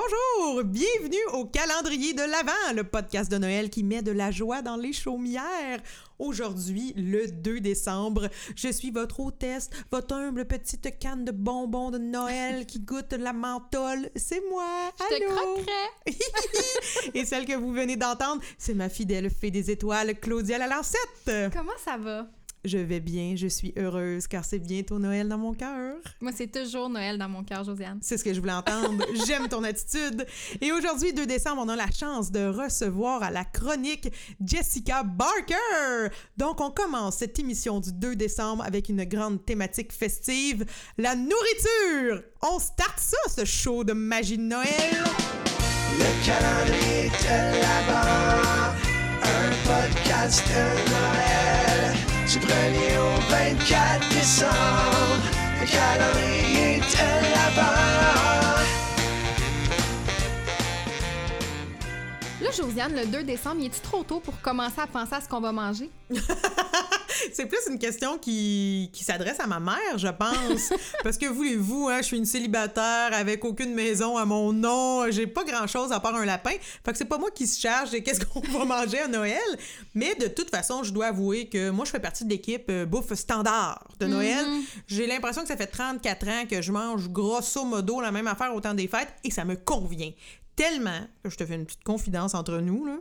Bonjour, bienvenue au calendrier de l'Avent, le podcast de Noël qui met de la joie dans les chaumières. Aujourd'hui, le 2 décembre, je suis votre hôtesse, votre humble petite canne de bonbons de Noël qui goûte la menthol. C'est moi. Je te Allô? croquerais. Et celle que vous venez d'entendre, c'est ma fidèle fée des étoiles, Claudia Lalancette. Comment ça va? Je vais bien, je suis heureuse car c'est bientôt Noël dans mon cœur. Moi, c'est toujours Noël dans mon cœur, Josiane. C'est ce que je voulais entendre. J'aime ton attitude. Et aujourd'hui, 2 décembre, on a la chance de recevoir à la chronique Jessica Barker. Donc, on commence cette émission du 2 décembre avec une grande thématique festive, la nourriture. On start ça, ce show de magie de Noël. Le calendrier de un podcast de Noël. Du 1er au 24 décembre, le calendrier de l'Avent. Josiane, le 2 décembre, il est-tu trop tôt pour commencer à penser à ce qu'on va manger? C'est plus une question qui, qui s'adresse à ma mère, je pense. Parce que voulez-vous, hein, je suis une célibataire avec aucune maison à mon nom, j'ai pas grand-chose à part un lapin. Fait que c'est pas moi qui se charge de qu'est-ce qu'on va manger à Noël. Mais de toute façon, je dois avouer que moi, je fais partie de l'équipe euh, bouffe standard de Noël. J'ai l'impression que ça fait 34 ans que je mange grosso modo la même affaire au temps des fêtes et ça me convient. Tellement, je te fais une petite confidence entre nous, là.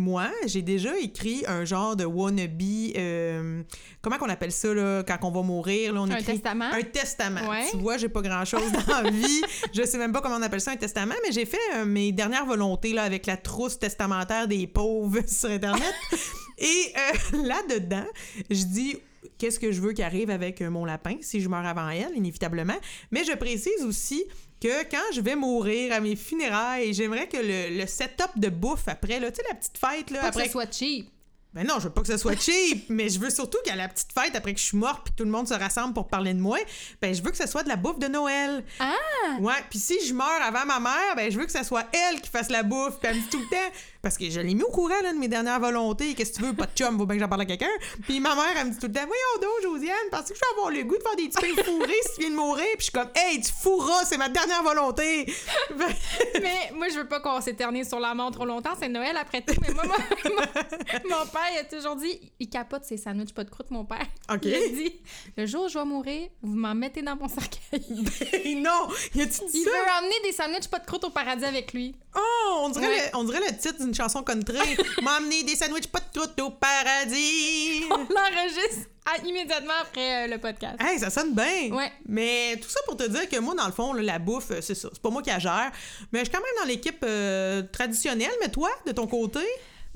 Moi, j'ai déjà écrit un genre de wannabe. euh, comment qu'on appelle ça, là, quand on va mourir? Là, on Un écrit testament? Un testament. Ouais. Tu vois, j'ai pas grand-chose dans la vie. Je sais même pas comment on appelle ça un testament, mais j'ai fait euh, mes dernières volontés là, avec la trousse testamentaire des pauvres sur Internet. Et euh, là-dedans, je dis qu'est-ce que je veux qui arrive avec euh, mon lapin si je meurs avant elle, inévitablement. Mais je précise aussi que quand je vais mourir à mes funérailles, j'aimerais que le, le setup de bouffe après, là, tu sais, la petite fête, là, Pas après que soit cheap. Ben non, je veux pas que ce soit cheap, mais je veux surtout qu'à la petite fête, après que je suis morte puis tout le monde se rassemble pour parler de moi, ben je veux que ce soit de la bouffe de Noël. Ah! Ouais, puis si je meurs avant ma mère, ben je veux que ce soit elle qui fasse la bouffe, puis elle me dit tout le temps parce que je l'ai mis au courant là, de mes dernières volontés, qu'est-ce que tu veux, pas de chum, faut bien que j'en parle à quelqu'un. Puis ma mère elle me dit tout le temps "Voyons donc Josiane, penses que je vais avoir le goût de faire des petits pains fourrés si tu viens de mourir?" Puis je suis comme "Hey, tu fourras, c'est ma dernière volonté." Mais moi, je veux pas qu'on s'éternise sur la mort trop longtemps. C'est Noël après tout. Mais moi, moi- moi- mon père, il a toujours dit il capote ses sandwichs, pas de croûte, mon père. OK. Il a dit le jour où je vais mourir, vous m'en mettez dans mon cercueil. non, y a-tu dit Il ça? veut ramener des sandwichs, pas de croûte au paradis avec lui. Oh, on dirait, Ouais. le, on dirait le titre d'une chanson country. M'a amené des sandwichs pas de croûte au paradis. On l'enregistre immédiatement après euh, le podcast. Hey, ça sonne bien. Ouais. Mais tout ça pour te dire que moi, dans le fond, là, la bouffe, euh, c'est ça. C'est pas moi qui la gère. Mais je suis quand même dans l'équipe euh, traditionnelle. Mais toi, de ton côté?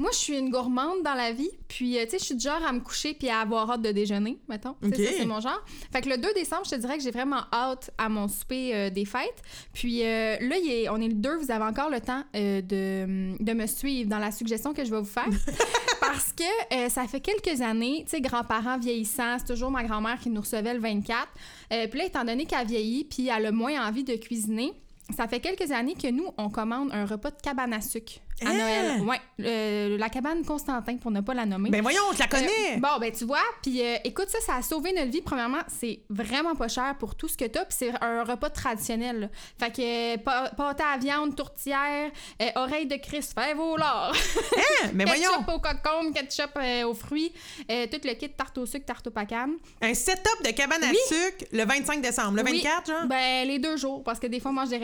Moi, je suis une gourmande dans la vie. Puis, euh, tu sais, je suis du genre à me coucher puis à avoir hâte de déjeuner, mettons. Ça, c'est mon genre. Fait que le 2 décembre, je te dirais que j'ai vraiment hâte à mon souper euh, des fêtes. Puis euh, là, il est- on est le 2, vous avez encore le temps euh, de, de me suivre dans la suggestion que je vais vous faire. Parce que ça fait quelques années, tu sais, grands-parents vieillissants, c'est toujours ma grand-mère qui nous recevait le 24. Euh, puis là, étant donné qu'elle vieillit puis elle a moins envie de cuisiner, ça fait quelques années que nous, on commande un repas de cabane à sucre à Hein? Noël. Ouais, le- la cabane Constantin, pour ne pas la nommer. Ben voyons, je la connais. Euh, bon, ben tu vois, puis euh, écoute, ça, ça a sauvé notre vie. Premièrement, c'est vraiment pas cher pour tout ce que t'as, puis c'est un repas traditionnel. là. Fait que euh, pâte à viande, tourtière, euh, oreille de Christ, fève au lard, Hein? Mais voyons, ketchup au concombre, ketchup euh, aux fruits, euh, tout le kit tarte au sucre, tarte au pacane. un setup de cabane à Oui. sucre le 25 décembre. Le Oui, 24, genre? Ben, les deux jours, parce que des fois, on mange des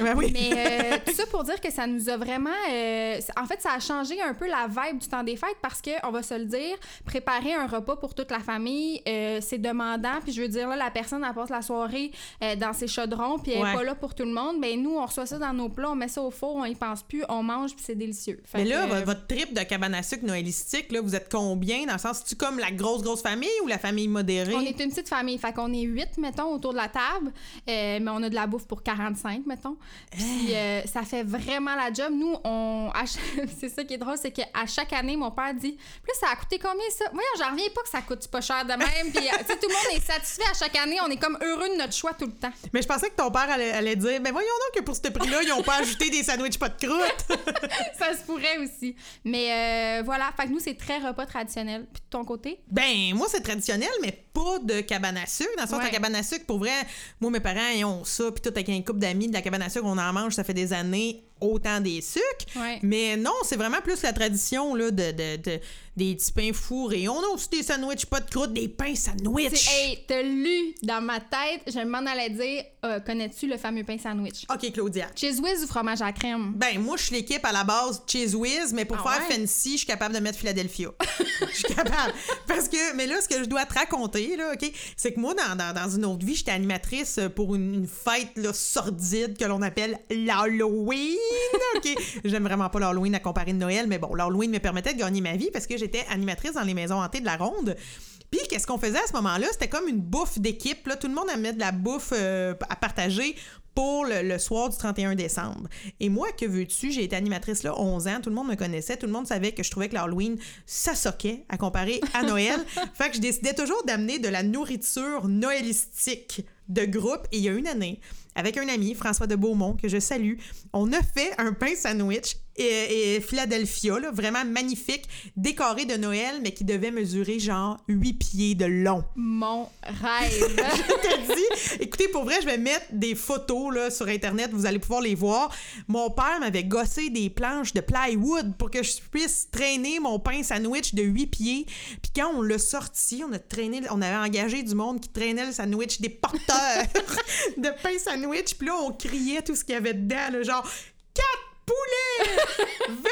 Ben oui. Mais euh, tout ça pour dire que ça nous a vraiment. euh, en fait, ça a changé un peu la vibe du temps des fêtes parce que, on va se le dire, préparer un repas pour toute la famille, euh, c'est demandant. Puis je veux dire, là, la personne, elle passe la soirée dans ses chaudrons, puis elle Ouais. est pas là pour tout le monde. Ben nous, on reçoit ça dans nos plats, on met ça au four, on y pense plus, on mange, puis c'est délicieux. Fait Mais là, vo- votre trip de cabane à sucre noëlistique, là, vous êtes combien? Dans le sens, tu comme la grosse, grosse famille ou la famille modérée? On est une petite famille, fait qu'on est huit, mettons, autour de la table, mais on a de la bouffe pour 45, mettons. Puis euh, ça fait vraiment la job. Nous, on, c'est ça qui est drôle, c'est qu'à chaque année, mon père dit là, ça a coûté combien ça Voyons, j'en reviens pas que ça coûte pas cher de même. Puis, euh, tu sais, tout le monde est satisfait à chaque année. On est comme heureux de notre choix tout le temps. Mais je pensais que ton père allait, allait dire Ben voyons donc que pour ce prix-là, ils ont pas ajouté des sandwichs pas de croûte. ça se pourrait aussi. Mais euh, voilà, fait que nous, c'est très repas traditionnel. Puis de ton côté? Ben, moi, c'est traditionnel, mais pas de cabane à sucre. Dans le sens, Ouais. la cabane à sucre, pour vrai, moi, mes parents, ils ont ça, puis tout avec un couple d'amis la cabane à sucre, on en mange, ça fait des années, autant des sucres. Ouais. Mais non, c'est vraiment plus la tradition, là, de, de- de- des petits pains fourrés. On a aussi des sandwichs pas de croûte, des pains sandwich. Hey, t'as lu dans ma tête, je m'en allais dire euh, Connais-tu le fameux pain sandwich? OK, Claudia. Cheese whiz ou fromage à crème? Ben, moi, je suis l'équipe à la base Cheese Whiz, mais pour Ah faire ouais? fancy, je suis capable de mettre Philadelphia. Je suis capable. Parce que, mais là, ce que je dois te raconter, là, OK, c'est que moi, dans, dans, dans une autre vie, j'étais animatrice pour une, une fête là, sordide que l'on appelle l'Halloween. OK? J'aime vraiment pas l'Halloween à comparer de Noël, mais bon, l'Halloween me permettait de gagner ma vie parce que j'étais animatrice dans les maisons hantées de la Ronde. Puis, qu'est-ce qu'on faisait à ce moment-là? C'était comme une bouffe d'équipe. Tout le monde amenait de la bouffe euh, à partager pour le, le soir du 31 décembre. Et moi, que veux-tu? J'ai été animatrice là 11 ans. Tout le monde me connaissait. Tout le monde savait que je trouvais que l'Halloween, ça soquait à comparer à Noël. fait que je décidais toujours d'amener de la nourriture noëlistique de groupe. Il y a une année, avec un ami, François de Beaumont, que je salue, on a fait un pain sandwich et, et Philadelphia, là, vraiment magnifique, décoré de Noël, mais qui devait mesurer genre 8 pieds de long. Mon rêve. t'ai dit, écoutez, pour vrai, je vais mettre des photos là, sur Internet, vous allez pouvoir les voir. Mon père m'avait gossé des planches de plywood pour que je puisse traîner mon pain sandwich de 8 pieds. Puis quand on l'a sorti, on a traîné, on avait engagé du monde qui traînait le sandwich, des porteurs de pain sandwich. Puis là, on criait tout ce qu'il y avait dedans, là, genre 4 poulets, 22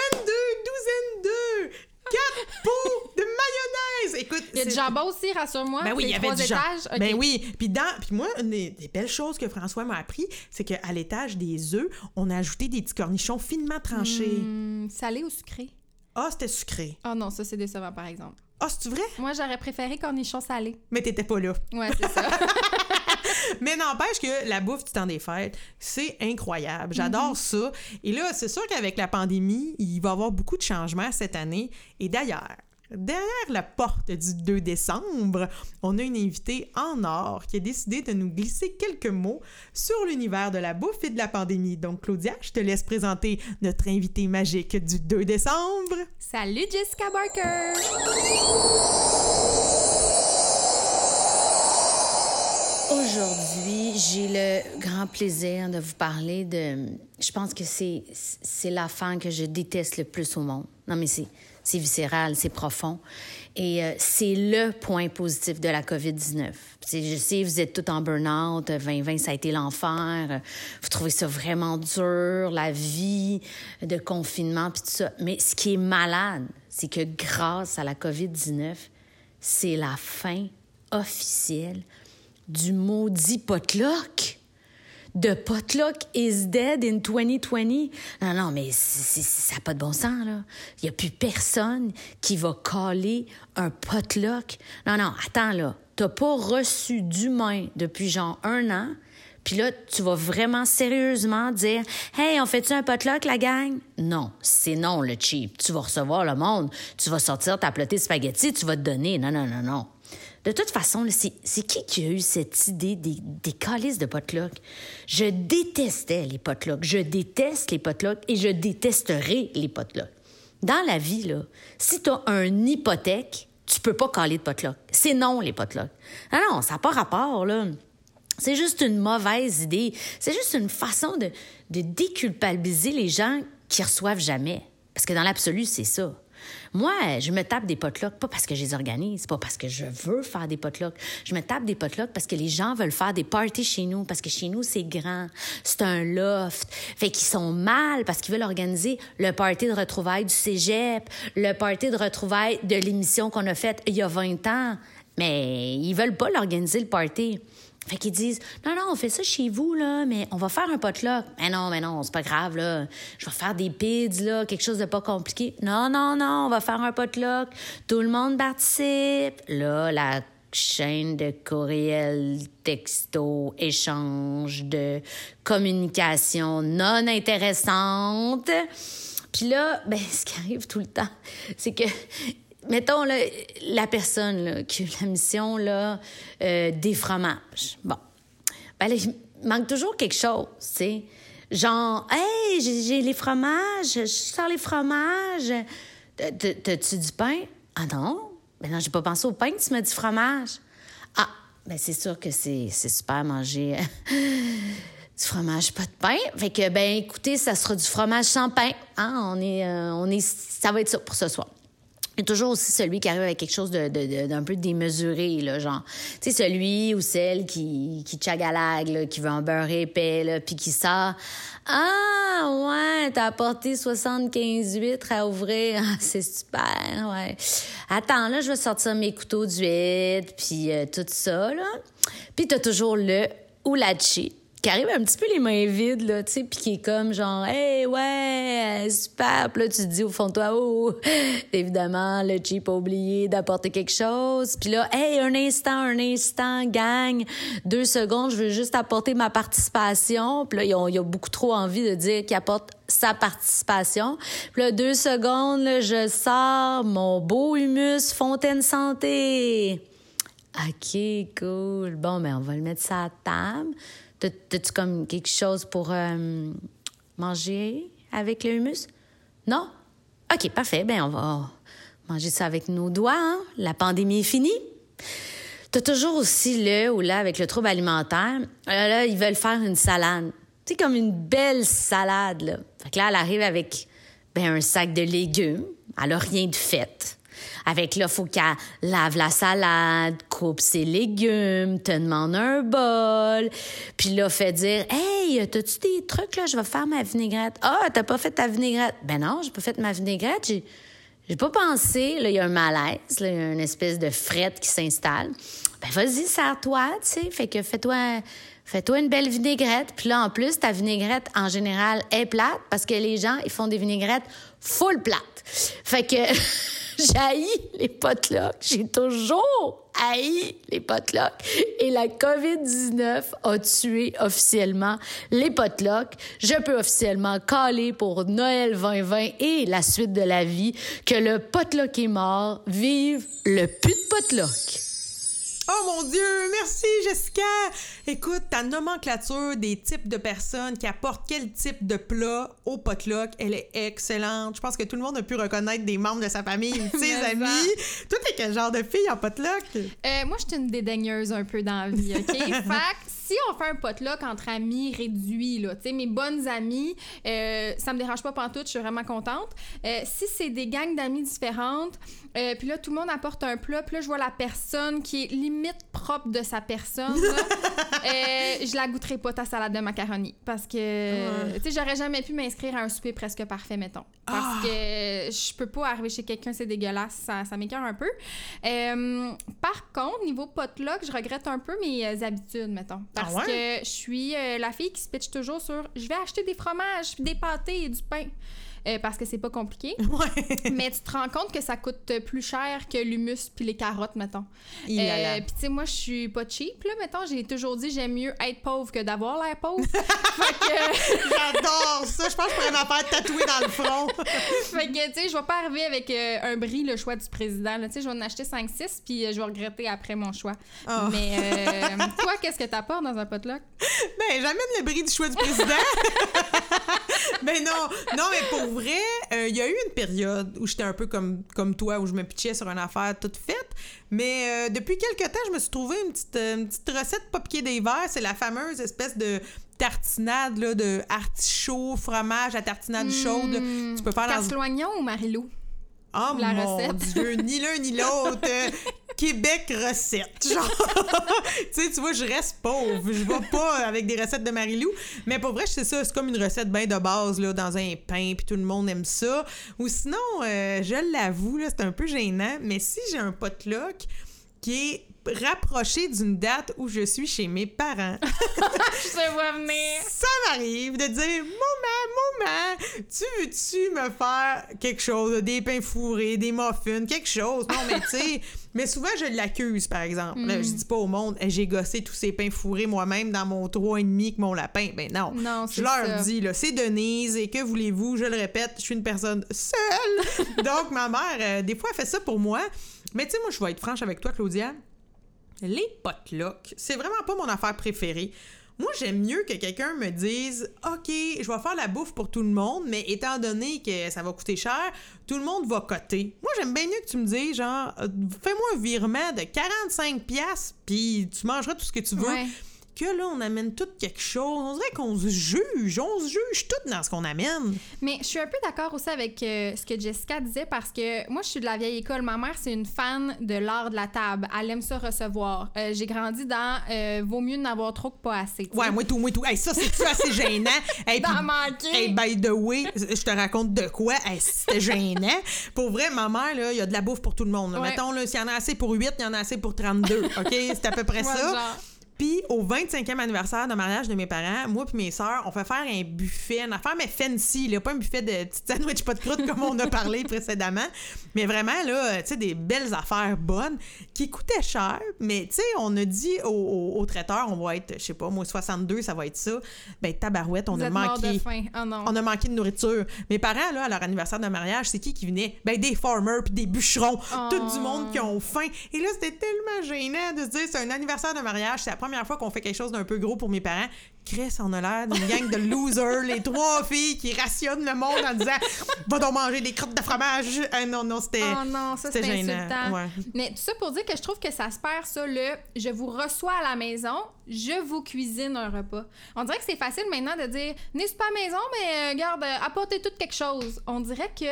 douzaines d'œufs, 4 pots de mayonnaise. Écoute, Il y a du jambon aussi, rassure-moi. ben oui, il y avait du jambon. étages. Ok. Ben oui. Puis dans, puis moi, une des, des belles choses que François m'a appris, c'est qu'à l'étage des œufs, on a ajouté des petits cornichons finement tranchés. Hum, salé ou sucré? Ah, c'était sucré. Ah non, ça c'est décevant par exemple. Ah, c'est vrai? Moi, j'aurais préféré cornichon salé. Mais t'étais pas là. Ouais, c'est ça. Mais n'empêche que la bouffe du temps des fêtes, c'est incroyable. J'adore Mhm. ça. Et là, c'est sûr qu'avec la pandémie, il va y avoir beaucoup de changements cette année. Et d'ailleurs, derrière la porte du 2 décembre, on a une invitée en or qui a décidé de nous glisser quelques mots sur l'univers de la bouffe et de la pandémie. Donc, Claudia, je te laisse présenter notre invitée magique du 2 décembre. Salut Jessica Barker! Aujourd'hui, j'ai le grand plaisir de vous parler de. Je pense que c'est c'est l'affaire que je déteste le plus au monde. Non, mais c'est c'est viscéral, c'est profond. Et euh, c'est le point positif de la COVID-19. Puis, Je sais, vous êtes tous en burn-out. 2020, ça a été l'enfer. Vous trouvez ça vraiment dur, la vie de confinement, puis tout ça. Mais ce qui est malade, c'est que grâce à la COVID-19, c'est la fin officielle du maudit potluck. The potluck is dead in 2020. Non, non, mais c'est- ça n'a pas de bon sens, là. Il n'y a plus personne qui va caler un potluck. Non, non, attends, là. T'as pas reçu d'humain depuis genre un an. Puis là, tu vas vraiment sérieusement dire Hey, on fait-tu un potluck, la gang? Non, c'est non, le cheap. Tu vas recevoir le monde. Tu vas sortir ta plotée de spaghetti, tu vas te donner. Non, non, non, non. De toute façon, c'est qui qui a eu cette idée des, calices de potluck? Je détestais les potlucks. Je déteste les potlucks et je détesterai les potlucks. Dans la vie, si tu as un hypothèque, tu peux pas caler de potluck. C'est non, les potlucks. Ah non, ça n'a pas rapport, là. C'est juste une mauvaise idée. C'est juste une façon de, de déculpabiliser les gens qui reçoivent jamais. Parce que dans l'absolu, c'est ça. Moi, je me tape des potlucks pas parce que je les organise, pas parce que je veux faire des potlucks. Je me tape des potlucks parce que les gens veulent faire des parties chez nous, parce que chez nous, c'est grand. C'est un loft. Fait qu'ils sont mal parce qu'ils veulent organiser le party de retrouvailles du cégep, le party de retrouvailles de l'émission qu'on a faite il y a 20 ans. Mais ils veulent pas l'organiser, le party. Fait qu'ils disent Non, non, on fait ça chez vous, là, mais on va faire un potluck. Mais non, mais non, c'est pas grave, là. Je vais faire des pids, là, quelque chose de pas compliqué. Non, non, non, on va faire un potluck. Tout le monde participe. Là, la chaîne de courriel, texto, échange de communication non intéressante Puis là, ben, ce qui arrive tout le temps, c'est que, mettons, la personne qui a eu la mission là, euh, des fromages. Bon. Ben, là, il manque toujours quelque chose, tu sais. Genre, hey, j'ai les fromages, je sors les fromages. T'as- t'as- T'as-tu du pain? Ah non? Ben non, j'ai pas pensé au pain tu m'as dit fromage. Ah, ben c'est sûr que c'est super manger. du fromage, pas de pain. Fait que, ben, écoutez, ça sera du fromage sans pain. Hein? On est, euh, on est, ça va être ça pour ce soir. Il y a toujours aussi celui qui arrive avec quelque chose de- de- d'un peu démesuré, là, genre. Tu sais, celui ou celle qui, qui là, qui veut un beurre épais, là, puis qui sort. Ah, ouais, t'as apporté 75 huîtres à ouvrir. Ah, c'est super, ouais. Attends, là, je vais sortir mes couteaux d'huîtres, puis euh, tout ça, là. Puis t'as toujours le ou la chi qui arrive un petit peu les mains vides, là, tu sais, puis qui est comme genre, hey, ouais, super. Puis là, tu te dis au fond de toi, oh, évidemment, le Jeep a oublié d'apporter quelque chose. Puis là, hey, un instant, un instant, gang, deux secondes, je veux juste apporter ma participation. Puis là, ont, ils ont beaucoup trop envie de dire qu'ils apportent sa participation. Puis là, deux secondes, là, je sors mon beau humus Fontaine Santé. OK, cool. Bon, ben, on va le mettre ça à table. T'as- T'as-tu comme quelque chose pour euh, manger avec le humus? Non? OK, parfait. Ben, on va manger ça avec nos doigts. hein. La pandémie est finie. T'as toujours aussi le ou là avec le trouble alimentaire. Là, ils veulent faire une salade. Sais, comme une belle salade, là. Fait là, elle arrive avec ben, un sac de légumes. Elle a rien de fait. Avec là, faut qu'elle lave la salade, coupe ses légumes, te demande un bol. Puis là, fait dire Hey, t'as-tu des trucs, là? Je vais faire ma vinaigrette. Ah, t'as pas fait ta vinaigrette? Ben non, j'ai pas fait ma vinaigrette. J'ai. J'ai pas pensé, là, il y a un malaise, là, il y a une espèce de frette qui s'installe. Ben, vas-y, serre-toi, tu sais. Fait que fais-toi, fais-toi une belle vinaigrette. Puis là, en plus, ta vinaigrette, en général, est plate parce que les gens, ils font des vinaigrettes full plates. Fait que j'ai les potlucks. J'ai toujours haï les potlucks. Et la COVID-19 a tué officiellement les potlucks. Je peux officiellement caler pour Noël 2020 et la suite de la vie que le potluck est mort. Vive le put de potluck! Oh mon Dieu, merci Jessica! Écoute, ta nomenclature des types de personnes qui apportent quel type de plat au potluck, elle est excellente. Je pense que tout le monde a pu reconnaître des membres de sa famille ou de ses amis. Toi, t'es quel genre de fille en potluck? Euh, moi, je suis une dédaigneuse un peu dans la vie, OK? que si on fait un potluck entre amis réduit, là, tu sais, mes bonnes amies, euh, ça me dérange pas pantoute, je suis vraiment contente. Euh, si c'est des gangs d'amis différentes, euh, puis là, tout le monde apporte un plat, puis là, je vois la personne qui est limite propre de sa personne, là, je la goûterai pas ta salade de macaroni. Parce que, tu sais, j'aurais jamais pu m'inscrire à un souper presque parfait, mettons. Parce que je peux pas arriver chez quelqu'un, c'est dégueulasse, ça, ça m'écœure un peu. Par contre, niveau potluck, je regrette un peu mes habitudes, mettons. Parce Ah ouais? que je suis euh, la fille qui se pitch toujours sur je vais acheter des fromages, puis des pâtés et du pain. Euh, parce que c'est pas compliqué. Ouais. Mais tu te rends compte que ça coûte plus cher que l'humus puis les carottes, mettons. Euh, Puis tu sais, moi, je suis pas cheap, là, mettons. J'ai toujours dit j'aime mieux être pauvre que d'avoir l'air pauvre. que, J'adore ça. Je pense que je pourrais m'en faire tatouer dans le front. fait que tu sais, je vais pas arriver avec euh, un bris, le choix du président. Tu sais, je vais en acheter 5-6 puis je vais regretter après mon choix. Oh. Mais toi, qu'est-ce que t'apportes dans un potluck? Ben, j'amène le bris du choix du président. ben non, non, mais pour vrai, euh, il y a eu une période où j'étais un peu comme, comme toi, où je me pitchais sur une affaire toute faite. Mais euh, depuis quelques temps, je me suis trouvé une petite, euh, une petite recette piquée des verres. C'est la fameuse espèce de tartinade là, de artichaut, fromage à tartinade chaude. Tu peux faire dans ou Marilou? Oh La mon recette. Dieu, ni l'un ni l'autre. Québec recette. Genre, tu sais, tu vois, je reste pauvre. Je vais pas avec des recettes de Marilou. Mais pour vrai, c'est ça. C'est comme une recette bien de base, là, dans un pain, puis tout le monde aime ça. Ou sinon, euh, je l'avoue, là, c'est un peu gênant, mais si j'ai un potluck qui est rapproché d'une date où je suis chez mes parents, Je vois venir. ça m'arrive de dire Maman, maman, tu veux-tu me faire quelque chose, des pains fourrés, des muffins, quelque chose? Non, mais tu sais, Mais souvent, je l'accuse, par exemple. Mm. je dis pas au monde, Eh, j'ai gossé tous ces pains fourrés moi-même dans mon 3,5 avec mon lapin. Ben non. Non, je leur ça. dis, là, c'est Denise, et que voulez-vous, je le répète, je suis une personne seule. Donc, ma mère, euh, des fois, elle fait ça pour moi. Mais tu sais, moi, je vais être franche avec toi, Claudia. Les potlucks, c'est vraiment pas mon affaire préférée. Moi, j'aime mieux que quelqu'un me dise OK, je vais faire la bouffe pour tout le monde, mais étant donné que ça va coûter cher, tout le monde va coter. Moi, j'aime bien mieux que tu me dises genre euh, fais-moi un virement de 45 pièces puis tu mangeras tout ce que tu veux. Que là, on amène tout quelque chose. On dirait qu'on se juge. On se juge tout dans ce qu'on amène. Mais je suis un peu d'accord aussi avec euh, ce que Jessica disait parce que moi, je suis de la vieille école. Ma mère, c'est une fan de l'art de la table. Elle aime ça recevoir. Euh, J'ai grandi dans euh, Vaut mieux n'avoir trop que pas assez. Ouais, moi tout, moi tout. Hey, ça, c'est assez gênant? Hey, D'en puis- manquer. Hey, by the way, je te raconte de quoi? Hey, c'était gênant. Pour vrai, ma mère, là, il y a de la bouffe pour tout le monde. là. Ouais. Mettons, s'il y en a assez pour 8, il y en a assez pour 32. OK? C'est à peu près Ouais, ça. genre. Puis au 25e anniversaire de mariage de mes parents, moi puis mes sœurs, on fait faire un buffet, une affaire mais fancy, là, pas un buffet de petites sandwich pas de croûte comme on a parlé précédemment, mais vraiment là, tu sais des belles affaires bonnes qui coûtaient cher, mais tu sais on a dit au, au- au traiteur on va être je sais pas moi 62, ça va être ça. Ben tabarouette, on Vous a êtes manqué de faim. Oh non. on a manqué de nourriture. Mes parents, là, à leur anniversaire de mariage, c'est qui qui venait? Ben, des farmers puis des bûcherons. Tout du monde qui ont faim. Et là, c'était tellement gênant de se dire, c'est un anniversaire de mariage, c'est première fois qu'on fait quelque chose d'un peu gros pour mes parents. Chris, on a l'air d'une gang de losers, les trois filles qui rationnent le monde en disant, va donc manger des crottes de fromage. Ah, non, non, c'était. Oh non, ça c'était insultant. ouais. Mais tout ça pour dire que je trouve que ça se perd ça le je vous reçois à la maison, je vous cuisine un repas. On dirait que c'est facile maintenant de dire n'est pas à la maison mais euh, garde euh, apportez tout quelque chose. On dirait que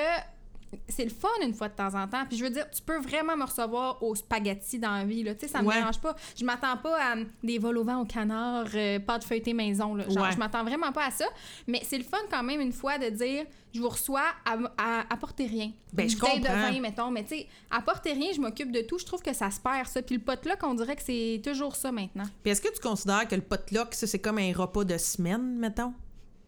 c'est le fun une fois de temps en temps. Puis je veux dire, tu peux vraiment me recevoir au spaghetti dans la vie. Là. Tu sais, ça me Ouais. dérange pas. Je m'attends pas à des vols au vent au canard, euh, pâte feuilletée maison. Là. Genre, Ouais. je m'attends vraiment pas à ça. Mais c'est le fun quand même une fois de dire je vous reçois à, à apporter rien. Ben, Une je bouteille de comprends. vin, mettons. Mais tu sais, apporter rien, je m'occupe de tout. Je trouve que ça se perd, ça. Puis le pot-là, qu'on dirait que c'est toujours ça maintenant. Puis est-ce que tu considères que le potluck, ça, c'est comme un repas de semaine, mettons?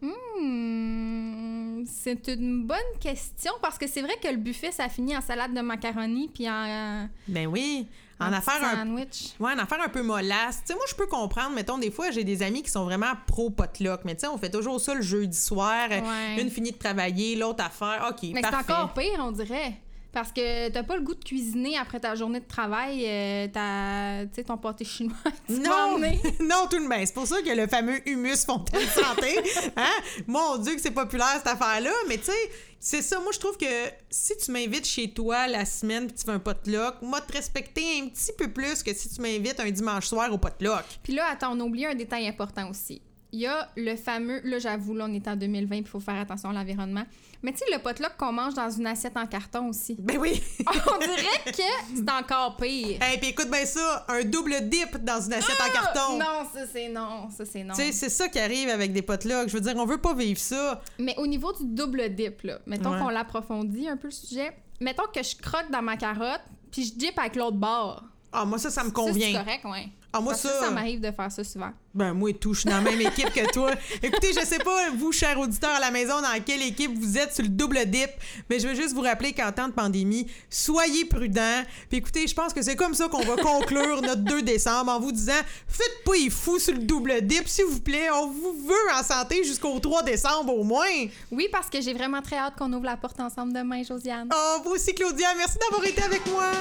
Hmm, c'est une bonne question parce que c'est vrai que le buffet, ça finit en salade de macaroni puis en, Ben oui. En en affaire petit un sandwich. Ouais, une affaire un peu mollasse. Tu sais, moi, je peux comprendre. Mettons, des fois, j'ai des amis qui sont vraiment pro potluck. Mais tu sais, on fait toujours ça le jeudi soir. euh, Ouais. Une finit de travailler, l'autre affaire. OK, Mais c'est encore pire, on dirait. Parce que t'as pas le goût de cuisiner après ta journée de travail, euh, ta, tu sais, ton pâté chinois. tu Non, non, tout le monde. C'est pour ça que le fameux humus fontaine santé, hein? Mon Dieu, que c'est populaire cette affaire-là. Mais tu sais, c'est ça. Moi, je trouve que si tu m'invites chez toi la semaine puis tu fais un potluck, moi, te respecter un petit peu plus que si tu m'invites un dimanche soir au potluck. Puis là, attends, on a oublié un détail important aussi. Il y a le fameux, là j'avoue, là on est en 2020, il faut faire attention à l'environnement. Mais tu sais, le potluck qu'on mange dans une assiette en carton aussi. Ben oui. On dirait que c'est encore pire. Et puis écoute bien ça, un double dip dans une assiette en carton. Ah! Non, ça c'est non, ça c'est non. Tu sais, c'est ça qui arrive avec des potlucks. Je veux dire, on veut pas vivre ça. Mais au niveau du double dip, là, mettons Ouais. qu'on l'approfondit un peu le sujet. Mettons que je croque dans ma carotte, puis je dip avec l'autre bord. Ah, moi, ça, ça me convient. c'est correct, ouais. Ah, moi, Parce ça. ça m'arrive de faire ça souvent. Ben, moi et tout, je suis dans la même équipe que toi. Écoutez, je sais pas, vous, chers auditeurs à la maison, dans quelle équipe vous êtes sur le double dip, mais je veux juste vous rappeler qu'en temps de pandémie, soyez prudents. Puis écoutez, je pense que c'est comme ça qu'on va conclure notre 2 décembre en vous disant faites pas les fous sur le double dip, s'il vous plaît. On vous veut en santé jusqu'au 3 décembre au moins. Oui, parce que j'ai vraiment très hâte qu'on ouvre la porte ensemble demain, Josiane. Oh, vous aussi, Claudia, merci d'avoir été avec moi.